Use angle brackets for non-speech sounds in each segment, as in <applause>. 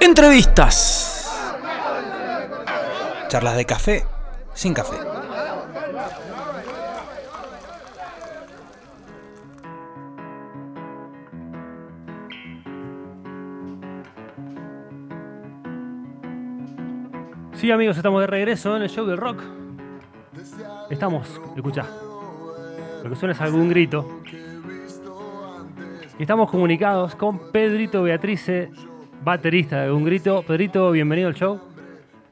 Entrevistas. Charlas de café sin café. Sí, amigos, estamos de regreso en el show del rock. Estamos, escucha, lo que suena es algún grito. Estamos comunicados con Pedrito Beatrice, baterista de algún grito. Pedrito, bienvenido al show.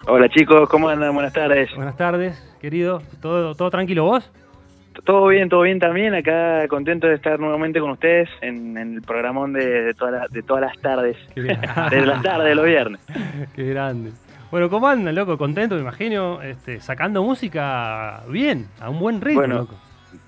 Hola chicos, ¿cómo andan? Buenas tardes. Buenas tardes, querido. ¿Todo, todo tranquilo vos? Todo bien, todo bien también. Acá contento de estar nuevamente con ustedes en, en el programón de, de, toda la- de todas las tardes. Desde <laughs> las tardes de los viernes. <laughs> Qué grande. Bueno, ¿cómo andan, loco? Contento, me imagino, este, sacando música bien, a un buen ritmo, Bueno, loco.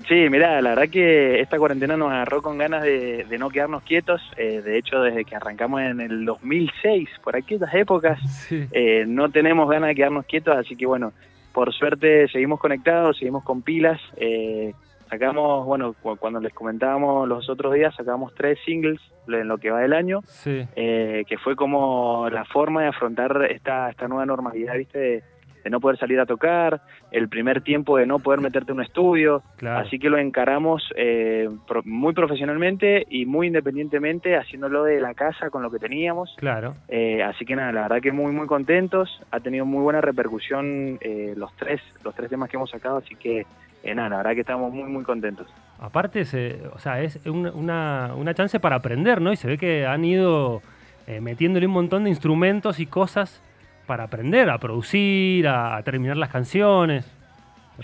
Sí, mirá, la verdad que esta cuarentena nos agarró con ganas de, de no quedarnos quietos. Eh, de hecho, desde que arrancamos en el 2006, por aquellas épocas, Sí. eh, no tenemos ganas de quedarnos quietos, así que bueno, por suerte seguimos conectados, seguimos con pilas. eh, sacamos, bueno, cu- cuando les comentábamos los otros días, sacamos tres singles en lo que va del año, Sí. eh, que fue como la forma de afrontar esta, esta nueva normalidad, ¿viste? De, de no poder salir a tocar, el primer tiempo de no poder meterte en un estudio, Claro. Así que lo encaramos eh, pro- muy profesionalmente y muy independientemente, haciéndolo de la casa con lo que teníamos. Claro. Eh, así que nada, la verdad que muy muy contentos. Ha tenido muy buena repercusión eh, los tres los tres temas que hemos sacado, así que eh, nada, la verdad que estamos muy muy contentos. Aparte, se, o sea, es un- una, una chance para aprender, ¿no? Y se ve que han ido eh, metiéndole un montón de instrumentos y cosas para aprender, a producir, a, a terminar las canciones.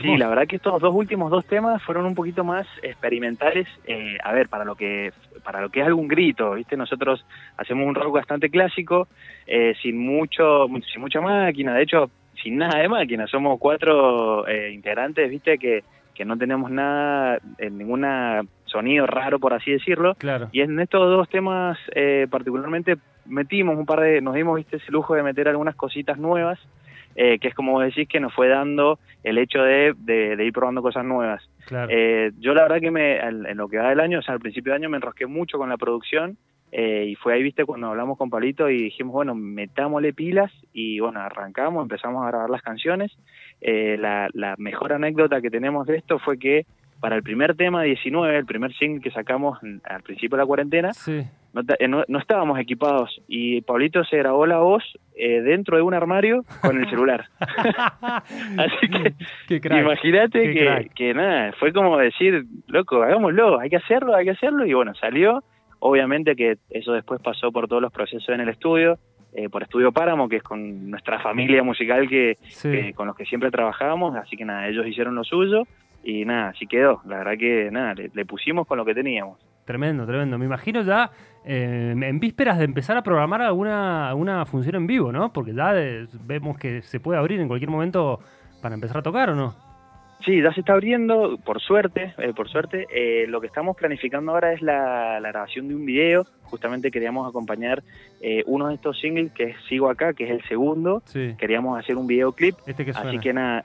Sí, la verdad que estos dos últimos dos temas fueron un poquito más experimentales. eh, a ver, para lo que para lo que es algún grito, viste, nosotros hacemos un rock bastante clásico, eh, sin mucho, mu- sin mucha máquina. De hecho, sin nada de máquina. Somos cuatro eh, integrantes, viste, que que no tenemos nada, eh, ninguna sonido raro, por así decirlo. Claro. Y en estos dos temas eh, particularmente metimos un par de, nos dimos viste ese lujo de meter algunas cositas nuevas, eh, que es como vos decís que nos fue dando el hecho de, de- de ir probando cosas nuevas. Claro. Eh, yo la verdad que me, en lo que va del año, o sea, al principio de año me enrosqué mucho con la producción eh, y fue ahí, viste, cuando hablamos con Palito y dijimos, bueno, metámosle pilas y bueno, arrancamos, empezamos a grabar las canciones. Eh, la, la mejor anécdota que tenemos de esto fue que para el primer tema 19, el primer single que sacamos al principio de la cuarentena, sí. no, ta- eh, no- no estábamos equipados y Pablito se grabó la voz eh, dentro de un armario con el celular. <laughs> <laughs> Así que imagínate que, nada, fue como decir, loco, hagámoslo, hay que hacerlo, hay que hacerlo y bueno, salió. Obviamente que eso después pasó por todos los procesos en el estudio, eh, por Estudio Páramo, que es con nuestra familia musical que, Sí. que- con los que siempre trabajábamos, así que nada, ellos hicieron lo suyo y nada, así quedó. La verdad que nada, le- le pusimos con lo que teníamos. Tremendo, tremendo. Me imagino ya eh, en vísperas de empezar a programar alguna, alguna función en vivo, ¿no? Porque ya de- vemos que se puede abrir en cualquier momento para empezar a tocar, ¿o no? Sí, ya se está abriendo, por suerte, eh, por suerte. Eh, lo que estamos planificando ahora es la, la grabación de un video. Justamente queríamos acompañar uno de estos singles que es Sigo Acá, que es el segundo. Sí. Queríamos hacer un videoclip, Este que suena. así que nada,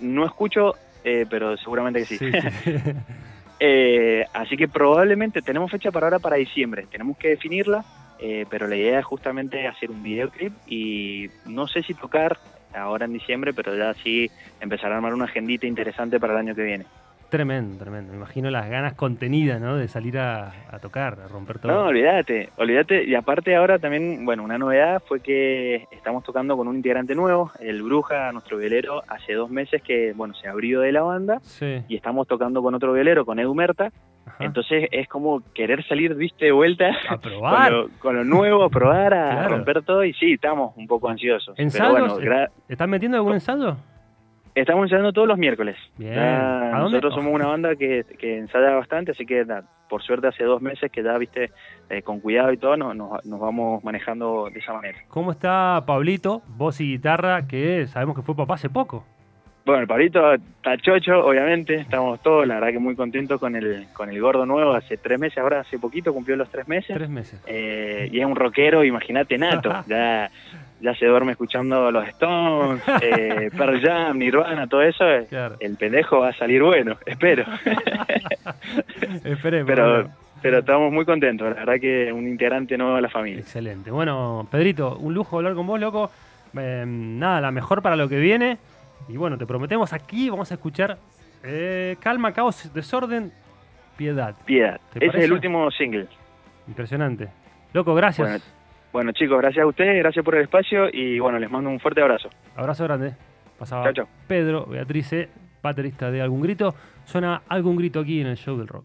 no escucho, eh, pero seguramente que sí. Sí, sí. <laughs> Eh, así que probablemente tenemos fecha para ahora para diciembre. Tenemos que definirla, eh, pero la idea es justamente hacer un videoclip y no sé si tocar ahora en diciembre, pero ya sí empezar a armar una agendita interesante para el año que viene. Tremendo, tremendo. Me imagino las ganas contenidas, ¿no? De salir a, a tocar, a romper todo. No, olvídate, olvídate. Y aparte ahora también, bueno, una novedad fue que estamos tocando con un integrante nuevo, el Bruja, nuestro velero, hace dos meses que, bueno, se abrió de la banda Sí. y estamos tocando con otro velero, con Edu Merta. Ajá. Entonces es como querer salir, viste, de vuelta a <laughs> con probar. lo, con lo nuevo, a probar, a Claro. romper todo y sí, estamos un poco ansiosos. ¿Ensayos? bueno, ¿Están metiendo algún ensayo? Estamos ensayando todos los miércoles. Bien. Ya ¿A dónde? Nosotros somos una banda que, que ensaya bastante, así que por suerte hace dos meses que ya, viste, eh, con cuidado y todo, nos vamos manejando de esa manera. ¿Cómo está Pablito, voz y guitarra, que sabemos que fue papá hace poco? Bueno, el Pablito está chocho, obviamente, estamos todos, la verdad que muy contentos con el, con el gordo nuevo, hace tres meses, ahora hace poquito cumplió los tres meses. Tres meses. Eh, y es un rockero, imagínate, nato. <laughs> Ya, ya se duerme escuchando los Stones, <laughs> eh, Pearl Jam, Nirvana, todo eso. eh, Claro. El pendejo va a salir bueno, <laughs> espero. <laughs> Esperemos. Pero estamos muy contentos, la verdad que un integrante nuevo de la familia. Excelente. Bueno, Pedrito, un lujo hablar con vos, loco. Eh, nada, la mejor para lo que viene. Y bueno, te prometemos aquí, vamos a escuchar eh, Calma, Caos, Desorden, Piedad. Piedad. ¿Te Ese es el último single. Impresionante. Loco, gracias. Bueno, Bueno, chicos, gracias a ustedes, gracias por el espacio y bueno, les mando un fuerte abrazo. Abrazo grande. Pasaba. Pedro Beatrice, baterista de Algún Grito. Suena Algún Grito aquí en el show del rock.